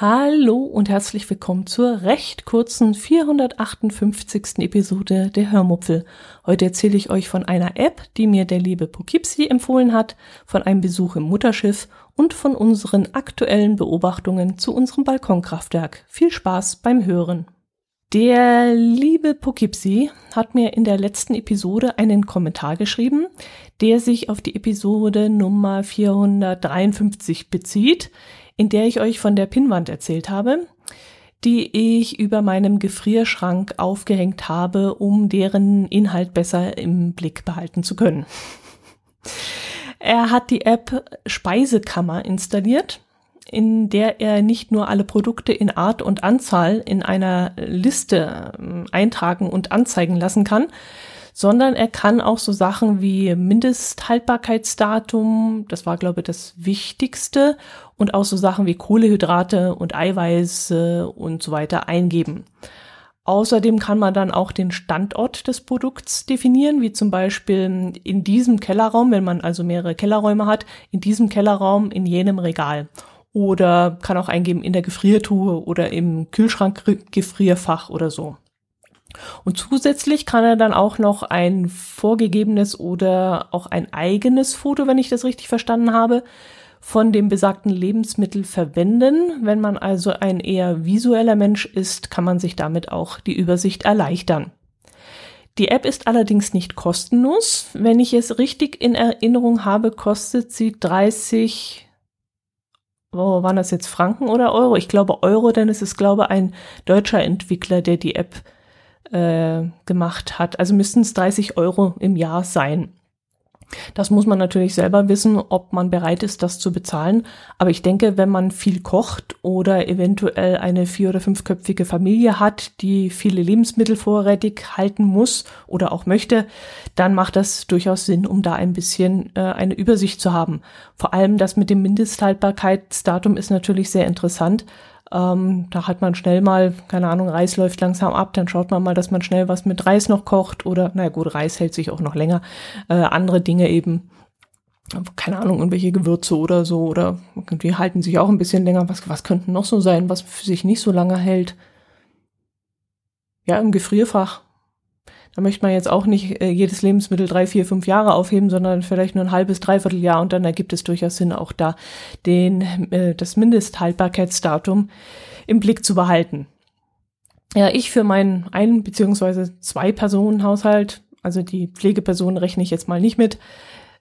Hallo und herzlich willkommen zur recht kurzen 458. Episode der Hörmupfel. Heute erzähle ich euch von einer App, die mir der liebe Poughkeepsie empfohlen hat, von einem Besuch im Mutterschiff und von unseren aktuellen Beobachtungen zu unserem Balkonkraftwerk. Viel Spaß beim Hören. Der liebe Poughkeepsie hat mir in der letzten Episode einen Kommentar geschrieben, der sich auf die Episode Nummer 453 bezieht, in der ich euch von der Pinnwand erzählt habe, die ich über meinem Gefrierschrank aufgehängt habe, um deren Inhalt besser im Blick behalten zu können. Er hat die App Speisekammer installiert, in der er nicht nur alle Produkte in Art und Anzahl in einer Liste ähm, eintragen und anzeigen lassen kann, sondern er kann auch so Sachen wie Mindesthaltbarkeitsdatum, das war glaube ich das Wichtigste, und auch so Sachen wie Kohlehydrate und Eiweiße und so weiter eingeben. Außerdem kann man dann auch den Standort des Produkts definieren, wie zum Beispiel in diesem Kellerraum, wenn man also mehrere Kellerräume hat, in diesem Kellerraum in jenem Regal. Oder kann auch eingeben in der Gefriertruhe oder im Kühlschrankgefrierfach oder so. Und zusätzlich kann er dann auch noch ein vorgegebenes oder auch ein eigenes Foto, wenn ich das richtig verstanden habe, von dem besagten Lebensmittel verwenden. Wenn man also ein eher visueller Mensch ist, kann man sich damit auch die Übersicht erleichtern. Die App ist allerdings nicht kostenlos. Wenn ich es richtig in Erinnerung habe, kostet sie 30, oh, waren das jetzt Franken oder Euro? Ich glaube Euro, denn es ist, glaube ich, ein deutscher Entwickler, der die App äh, gemacht hat. Also müssten es 30 Euro im Jahr sein. Das muss man natürlich selber wissen, ob man bereit ist, das zu bezahlen. Aber ich denke, wenn man viel kocht oder eventuell eine vier- oder fünfköpfige Familie hat, die viele Lebensmittel vorrätig halten muss oder auch möchte, dann macht das durchaus Sinn, um da ein bisschen äh, eine Übersicht zu haben. Vor allem das mit dem Mindesthaltbarkeitsdatum ist natürlich sehr interessant, ähm, da hat man schnell mal, keine Ahnung, Reis läuft langsam ab, dann schaut man mal, dass man schnell was mit Reis noch kocht oder, naja gut, Reis hält sich auch noch länger. Äh, andere Dinge eben, keine Ahnung, irgendwelche Gewürze oder so oder die halten sich auch ein bisschen länger. Was, was könnten noch so sein, was für sich nicht so lange hält? Ja, im Gefrierfach da möchte man jetzt auch nicht äh, jedes Lebensmittel drei, vier, fünf Jahre aufheben, sondern vielleicht nur ein halbes, dreiviertel Jahr und dann ergibt es durchaus Sinn, auch da den, äh, das Mindesthaltbarkeitsdatum im Blick zu behalten. Ja, ich für meinen ein- beziehungsweise zwei Personen Haushalt, also die Pflegeperson rechne ich jetzt mal nicht mit,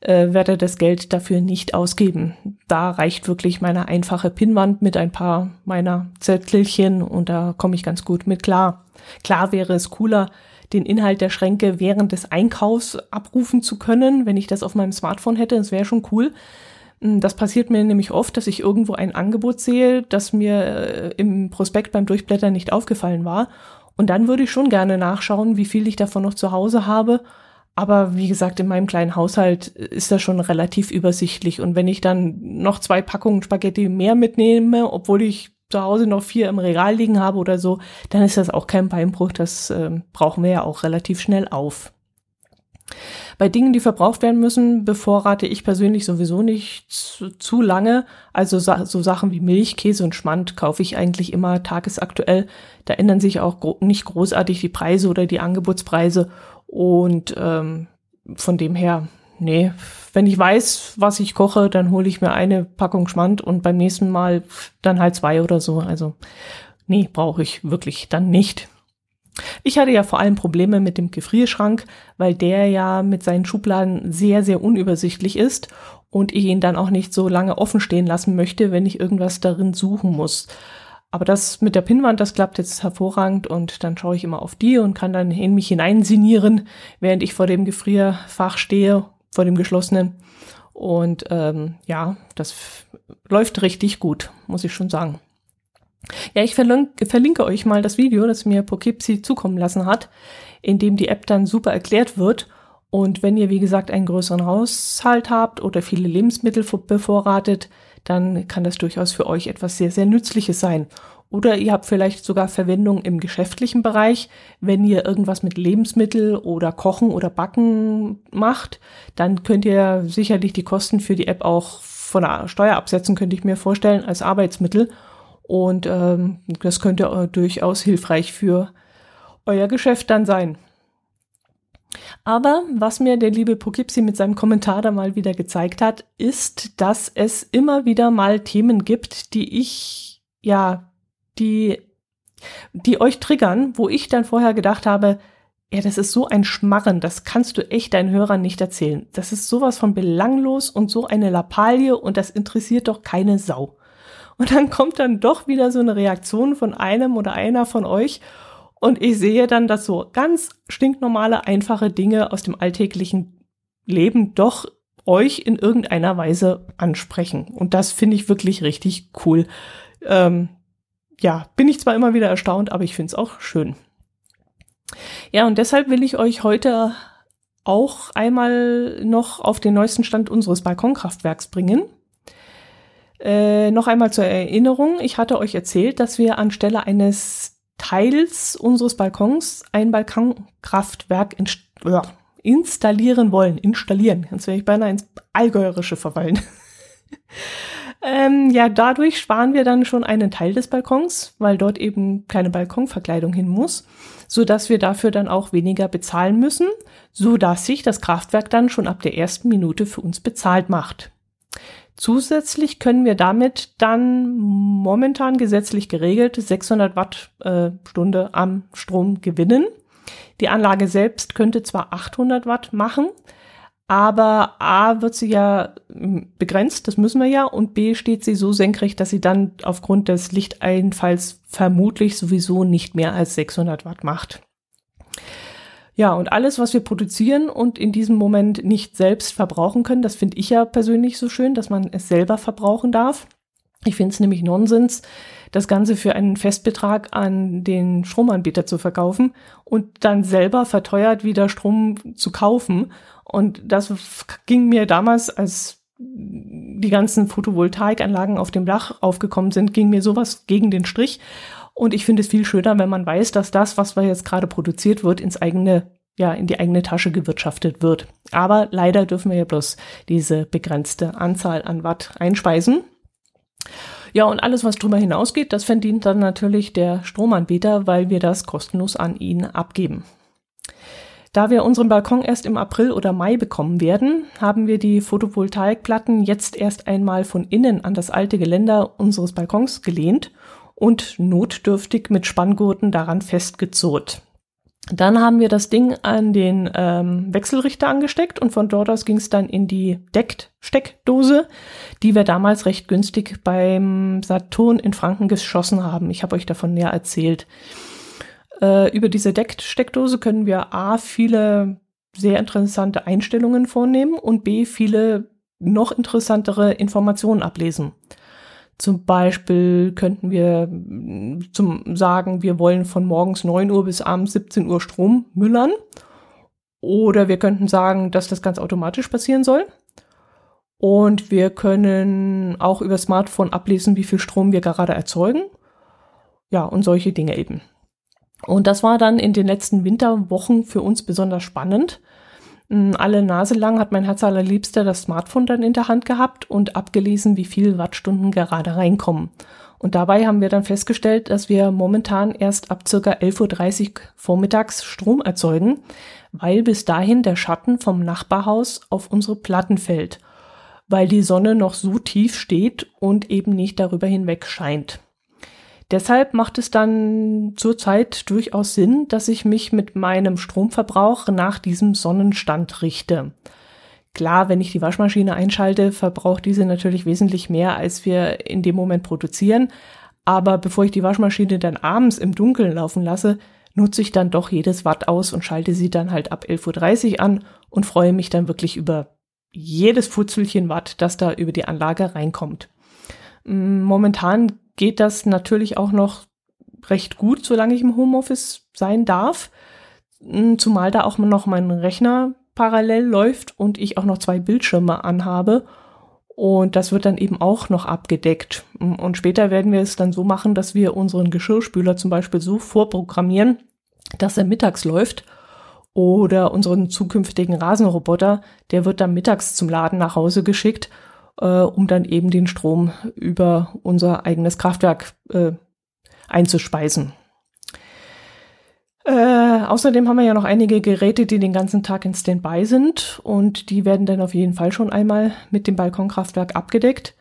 äh, werde das Geld dafür nicht ausgeben. Da reicht wirklich meine einfache Pinnwand mit ein paar meiner Zettelchen und da komme ich ganz gut mit klar. Klar wäre es cooler, den Inhalt der Schränke während des Einkaufs abrufen zu können, wenn ich das auf meinem Smartphone hätte. Das wäre schon cool. Hm, das passiert mir nämlich oft, dass ich irgendwo ein Angebot sehe, das mir äh, im Prospekt beim Durchblättern nicht aufgefallen war. Und dann würde ich schon gerne nachschauen, wie viel ich davon noch zu Hause habe. Aber wie gesagt, in meinem kleinen Haushalt ist das schon relativ übersichtlich. Und wenn ich dann noch zwei Packungen Spaghetti mehr mitnehme, obwohl ich zu Hause noch vier im Regal liegen habe oder so, dann ist das auch kein Beinbruch. Das äh, brauchen wir ja auch relativ schnell auf. Bei Dingen, die verbraucht werden müssen, bevorrate ich persönlich sowieso nicht zu, zu lange. Also so Sachen wie Milch, Käse und Schmand kaufe ich eigentlich immer tagesaktuell. Da ändern sich auch gro nicht großartig die Preise oder die Angebotspreise. Und ähm, von dem her nee, wenn ich weiß, was ich koche, dann hole ich mir eine Packung Schmand und beim nächsten Mal dann halt zwei oder so. Also nee, brauche ich wirklich dann nicht. Ich hatte ja vor allem Probleme mit dem Gefrierschrank, weil der ja mit seinen Schubladen sehr, sehr unübersichtlich ist und ich ihn dann auch nicht so lange offen stehen lassen möchte, wenn ich irgendwas darin suchen muss. Aber das mit der Pinnwand, das klappt jetzt hervorragend und dann schaue ich immer auf die und kann dann in mich hineinsinieren, während ich vor dem Gefrierfach stehe vor dem geschlossenen. Und ähm, ja, das läuft richtig gut, muss ich schon sagen. Ja, ich verlinke, verlinke euch mal das Video, das mir Poughkeepsie zukommen lassen hat, in dem die App dann super erklärt wird. Und wenn ihr, wie gesagt, einen größeren Haushalt habt oder viele Lebensmittel bevorratet, dann kann das durchaus für euch etwas sehr, sehr Nützliches sein. Oder ihr habt vielleicht sogar Verwendung im geschäftlichen Bereich. Wenn ihr irgendwas mit Lebensmittel oder Kochen oder Backen macht, dann könnt ihr sicherlich die Kosten für die App auch von der Steuer absetzen, könnte ich mir vorstellen, als Arbeitsmittel. Und ähm, das könnte äh, durchaus hilfreich für euer Geschäft dann sein. Aber was mir der liebe Poughkeepsie mit seinem Kommentar da mal wieder gezeigt hat, ist, dass es immer wieder mal Themen gibt, die ich, ja, die, die euch triggern, wo ich dann vorher gedacht habe, ja, das ist so ein Schmarren, das kannst du echt deinen Hörern nicht erzählen. Das ist sowas von belanglos und so eine Lappalie und das interessiert doch keine Sau. Und dann kommt dann doch wieder so eine Reaktion von einem oder einer von euch und ich sehe dann, dass so ganz stinknormale, einfache Dinge aus dem alltäglichen Leben doch euch in irgendeiner Weise ansprechen. Und das finde ich wirklich richtig cool. Ähm, ja, bin ich zwar immer wieder erstaunt, aber ich finde es auch schön. Ja, und deshalb will ich euch heute auch einmal noch auf den neuesten Stand unseres Balkonkraftwerks bringen. Äh, noch einmal zur Erinnerung, ich hatte euch erzählt, dass wir anstelle eines Teils unseres Balkons ein Balkonkraftwerk in, äh, installieren wollen. Installieren. Jetzt wäre ich beinahe ins Allgäuerische verfallen. ähm, ja, dadurch sparen wir dann schon einen Teil des Balkons, weil dort eben keine Balkonverkleidung hin muss, so dass wir dafür dann auch weniger bezahlen müssen, so dass sich das Kraftwerk dann schon ab der ersten Minute für uns bezahlt macht. Zusätzlich können wir damit dann momentan gesetzlich geregelt 600 Watt äh, am Strom gewinnen. Die Anlage selbst könnte zwar 800 Watt machen, aber A wird sie ja hm, begrenzt, das müssen wir ja, und B steht sie so senkrecht, dass sie dann aufgrund des Lichteinfalls vermutlich sowieso nicht mehr als 600 Watt macht. Ja, und alles, was wir produzieren und in diesem Moment nicht selbst verbrauchen können, das finde ich ja persönlich so schön, dass man es selber verbrauchen darf. Ich finde es nämlich Nonsens, das Ganze für einen Festbetrag an den Stromanbieter zu verkaufen und dann selber verteuert wieder Strom zu kaufen. Und das ging mir damals, als die ganzen Photovoltaikanlagen auf dem Dach aufgekommen sind, ging mir sowas gegen den Strich. Und ich finde es viel schöner, wenn man weiß, dass das, was jetzt gerade produziert wird, ins eigene, ja, in die eigene Tasche gewirtschaftet wird. Aber leider dürfen wir ja bloß diese begrenzte Anzahl an Watt einspeisen. Ja, und alles, was drüber hinausgeht, das verdient dann natürlich der Stromanbieter, weil wir das kostenlos an ihn abgeben. Da wir unseren Balkon erst im April oder Mai bekommen werden, haben wir die Photovoltaikplatten jetzt erst einmal von innen an das alte Geländer unseres Balkons gelehnt und notdürftig mit Spanngurten daran festgezurrt. Dann haben wir das Ding an den ähm, Wechselrichter angesteckt und von dort aus ging es dann in die Deckt-Steckdose, die wir damals recht günstig beim Saturn in Franken geschossen haben. Ich habe euch davon näher erzählt. Äh, über diese Deckt-Steckdose können wir A viele sehr interessante Einstellungen vornehmen und B viele noch interessantere Informationen ablesen. Zum Beispiel könnten wir mm, zum sagen, wir wollen von morgens 9 Uhr bis abends 17 Uhr Strom müllern. Oder wir könnten sagen, dass das ganz automatisch passieren soll. Und wir können auch über Smartphone ablesen, wie viel Strom wir gerade erzeugen. Ja, und solche Dinge eben. Und das war dann in den letzten Winterwochen für uns besonders spannend, alle Nase lang hat mein Herz allerliebster das Smartphone dann in der Hand gehabt und abgelesen, wie viel Wattstunden gerade reinkommen. Und dabei haben wir dann festgestellt, dass wir momentan erst ab circa 11.30 Uhr vormittags Strom erzeugen, weil bis dahin der Schatten vom Nachbarhaus auf unsere Platten fällt, weil die Sonne noch so tief steht und eben nicht darüber hinweg scheint. Deshalb macht es dann zurzeit durchaus Sinn, dass ich mich mit meinem Stromverbrauch nach diesem Sonnenstand richte. Klar, wenn ich die Waschmaschine einschalte, verbraucht diese natürlich wesentlich mehr, als wir in dem Moment produzieren. Aber bevor ich die Waschmaschine dann abends im Dunkeln laufen lasse, nutze ich dann doch jedes Watt aus und schalte sie dann halt ab 11.30 Uhr an und freue mich dann wirklich über jedes Futzelchen Watt, das da über die Anlage reinkommt. Momentan geht das natürlich auch noch recht gut, solange ich im Homeoffice sein darf. Hm, zumal da auch noch mein Rechner parallel läuft und ich auch noch zwei Bildschirme anhabe. Und das wird dann eben auch noch abgedeckt. Und später werden wir es dann so machen, dass wir unseren Geschirrspüler zum Beispiel so vorprogrammieren, dass er mittags läuft. Oder unseren zukünftigen Rasenroboter, der wird dann mittags zum Laden nach Hause geschickt, äh, um dann eben den Strom über unser eigenes Kraftwerk äh, einzuspeisen. Äh, außerdem haben wir ja noch einige Geräte, die den ganzen Tag in Standby sind und die werden dann auf jeden Fall schon einmal mit dem Balkonkraftwerk abgedeckt.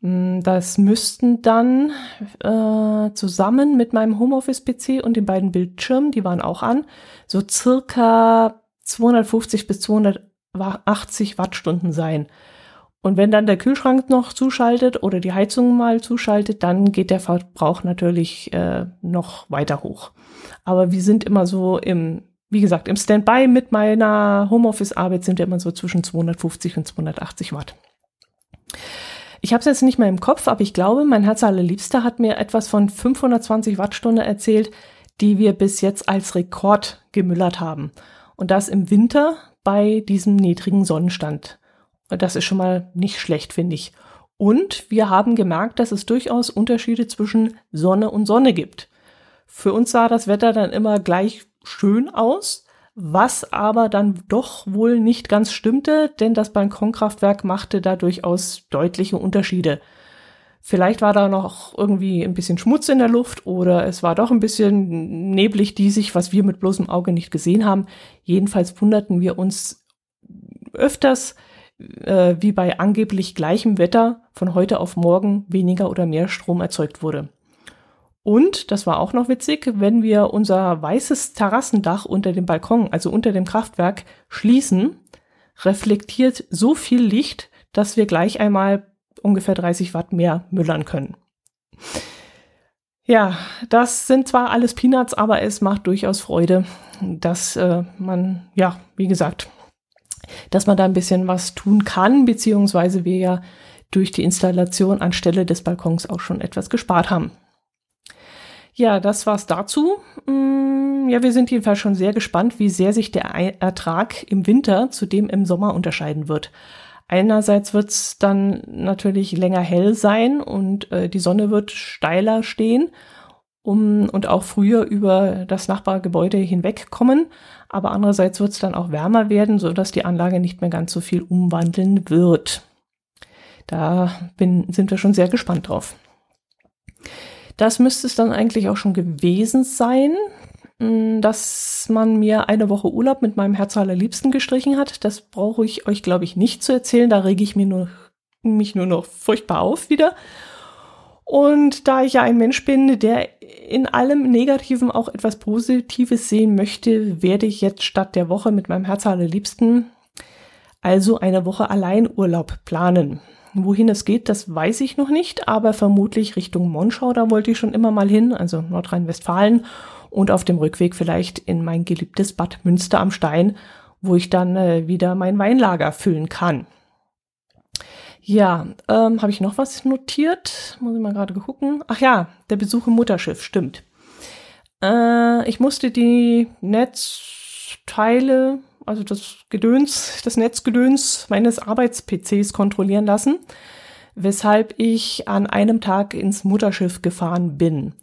Mm, das müssten dann äh, zusammen mit meinem Homeoffice-PC und den beiden Bildschirmen, die waren auch an, so circa 250 bis 280 Wattstunden sein. Und wenn dann der Kühlschrank noch zuschaltet oder die Heizung mal zuschaltet, dann geht der Verbrauch natürlich äh, noch weiter hoch. Aber wir sind immer so im, wie gesagt, im Standby mit meiner Homeoffice-Arbeit sind wir immer so zwischen 250 und 280 Watt. Ich habe es jetzt nicht mehr im Kopf, aber ich glaube, mein Herz allerliebster hat mir etwas von 520 Wattstunde erzählt, die wir bis jetzt als Rekord gemüllert haben. Und das im Winter bei diesem niedrigen Sonnenstand. Das ist schon mal nicht schlecht, finde ich. Und wir haben gemerkt, dass es durchaus Unterschiede zwischen Sonne und Sonne gibt. Für uns sah das Wetter dann immer gleich schön aus, was aber dann doch wohl nicht ganz stimmte, denn das Balkonkraftwerk machte da durchaus deutliche Unterschiede. Vielleicht war da noch irgendwie ein bisschen Schmutz in der Luft oder es war doch ein bisschen neblig diesig, was wir mit bloßem Auge nicht gesehen haben. Jedenfalls wunderten wir uns öfters, äh, wie bei angeblich gleichem Wetter von heute auf morgen weniger oder mehr Strom erzeugt wurde. Und, das war auch noch witzig, wenn wir unser weißes Terrassendach unter dem Balkon, also unter dem Kraftwerk, schließen, reflektiert so viel Licht, dass wir gleich einmal ungefähr 30 Watt mehr müllern können. Ja, das sind zwar alles Peanuts, aber es macht durchaus Freude, dass äh, man, ja, wie gesagt, dass man da ein bisschen was tun kann, beziehungsweise wir ja durch die Installation anstelle des Balkons auch schon etwas gespart haben. Ja, das war's dazu. Mm, ja, wir sind jedenfalls schon sehr gespannt, wie sehr sich der Ertrag im Winter zu dem im Sommer unterscheiden wird. Einerseits wird's dann natürlich länger hell sein und äh, die Sonne wird steiler stehen um, und auch früher über das Nachbargebäude hinwegkommen. Aber andererseits wird's dann auch wärmer werden, so dass die Anlage nicht mehr ganz so viel umwandeln wird. Da bin, sind wir schon sehr gespannt drauf. Das müsste es dann eigentlich auch schon gewesen sein, mm, dass man mir eine Woche Urlaub mit meinem Herz allerliebsten gestrichen hat. Das brauche ich euch, glaube ich, nicht zu erzählen. Da rege ich mir nur, mich nur noch furchtbar auf wieder. Und da ich ja ein Mensch bin, der in allem Negativen auch etwas Positives sehen möchte, werde ich jetzt statt der Woche mit meinem Herz allerliebsten also eine Woche Alleinurlaub planen. Wohin es geht, das weiß ich noch nicht, aber vermutlich Richtung Monschau, da wollte ich schon immer mal hin, also Nordrhein-Westfalen und auf dem Rückweg vielleicht in mein geliebtes Bad Münster am Stein, wo ich dann äh, wieder mein Weinlager füllen kann. Ja, ähm, habe ich noch was notiert? Muss ich mal gerade gucken. Ach ja, der Besuch im Mutterschiff, stimmt. Äh, ich musste die Netzteile also das Gedöns, das Netzgedöns meines Arbeits-PCs kontrollieren lassen, weshalb ich an einem Tag ins Mutterschiff gefahren bin.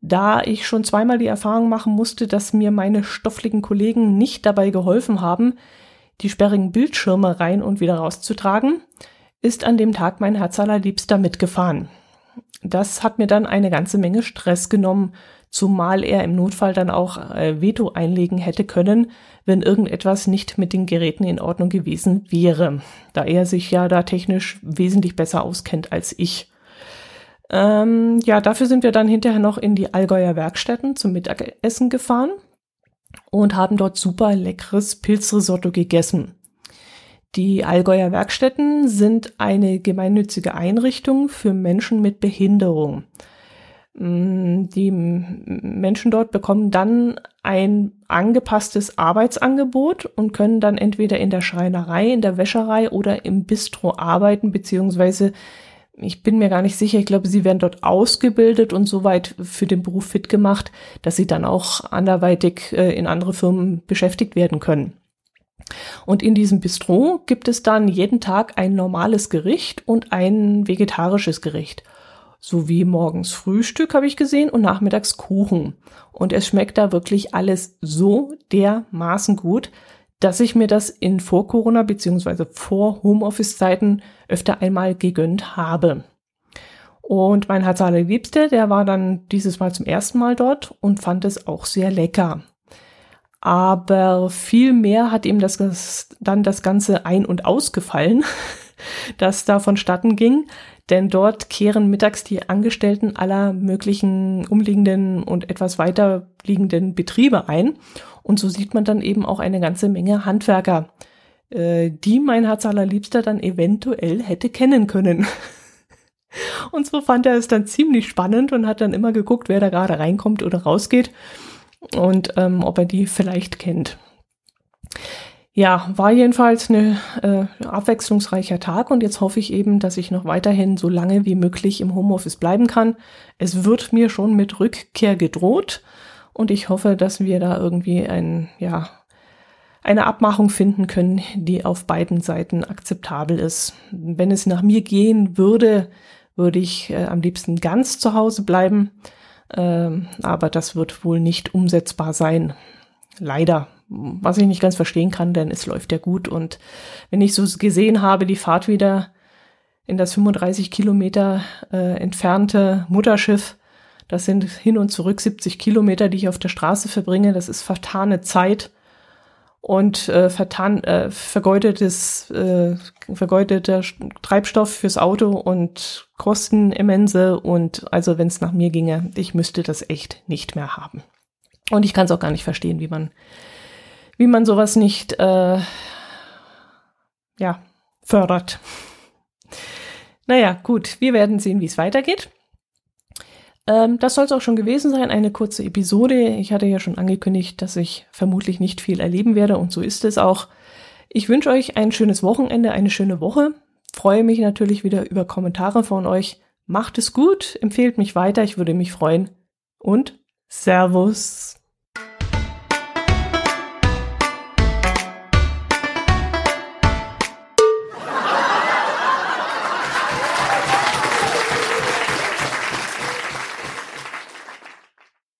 Da ich schon zweimal die Erfahrung machen musste, dass mir meine stoffligen Kollegen nicht dabei geholfen haben, die sperrigen Bildschirme rein und wieder rauszutragen, ist an dem Tag mein Herz allerliebster mitgefahren. Das hat mir dann eine ganze Menge Stress genommen, zumal er im Notfall dann auch äh, Veto einlegen hätte können, wenn irgendetwas nicht mit den Geräten in Ordnung gewesen wäre, da er sich ja da technisch wesentlich besser auskennt als ich. Ähm, ja, dafür sind wir dann hinterher noch in die Allgäuer Werkstätten zum Mittagessen gefahren und haben dort super leckeres Pilzrisotto gegessen. Die Allgäuer Werkstätten sind eine gemeinnützige Einrichtung für Menschen mit Behinderung. Mm, die Menschen dort bekommen dann ein angepasstes Arbeitsangebot und können dann entweder in der Schreinerei, in der Wäscherei oder im Bistro arbeiten, beziehungsweise ich bin mir gar nicht sicher, ich glaube, sie werden dort ausgebildet und soweit für den Beruf fit gemacht, dass sie dann auch anderweitig äh, in andere Firmen beschäftigt werden können. Und in diesem Bistro gibt es dann jeden Tag ein normales Gericht und ein vegetarisches Gericht. So wie morgens Frühstück habe ich gesehen und nachmittags Kuchen. Und es schmeckt da wirklich alles so dermaßen gut, dass ich mir das in Vor-Corona beziehungsweise vor Homeoffice-Zeiten öfter einmal gegönnt habe. Und mein Herz allerliebste, der war dann dieses Mal zum ersten Mal dort und fand es auch sehr lecker. Aber viel mehr hat ihm das, das dann das Ganze ein- und ausgefallen, das da vonstatten ging. Denn dort kehren mittags die Angestellten aller möglichen umliegenden und etwas weiter liegenden Betriebe ein. Und so sieht man dann eben auch eine ganze Menge Handwerker, äh, die mein Herz allerliebster dann eventuell hätte kennen können. Und so fand er es dann ziemlich spannend und hat dann immer geguckt, wer da gerade reinkommt oder rausgeht und ähm, ob er die vielleicht kennt. Ja, war jedenfalls ein äh, abwechslungsreicher Tag und jetzt hoffe ich eben, dass ich noch weiterhin so lange wie möglich im Homeoffice bleiben kann. Es wird mir schon mit Rückkehr gedroht und ich hoffe, dass wir da irgendwie ein, ja, eine Abmachung finden können, die auf beiden Seiten akzeptabel ist. Wenn es nach mir gehen würde, würde ich äh, am liebsten ganz zu Hause bleiben. Ähm, aber das wird wohl nicht umsetzbar sein. Leider. Was ich nicht ganz verstehen kann, denn es läuft ja gut. Und wenn ich so gesehen habe, die Fahrt wieder in das 35 Kilometer äh, entfernte Mutterschiff, das sind hin und zurück 70 Kilometer, die ich auf der Straße verbringe. Das ist vertane Zeit und äh, vertan, äh, vergeudetes, äh, vergeudeter Treibstoff fürs Auto und Kosten immense. Und also wenn es nach mir ginge, ich müsste das echt nicht mehr haben. Und ich kann es auch gar nicht verstehen, wie man, wie man sowas nicht äh, ja, fördert. Naja, gut, wir werden sehen, wie es weitergeht. Ähm, das soll es auch schon gewesen sein, eine kurze Episode. Ich hatte ja schon angekündigt, dass ich vermutlich nicht viel erleben werde und so ist es auch. Ich wünsche euch ein schönes Wochenende, eine schöne Woche. Freue mich natürlich wieder über Kommentare von euch. Macht es gut, empfehlt mich weiter, ich würde mich freuen. Und Servus.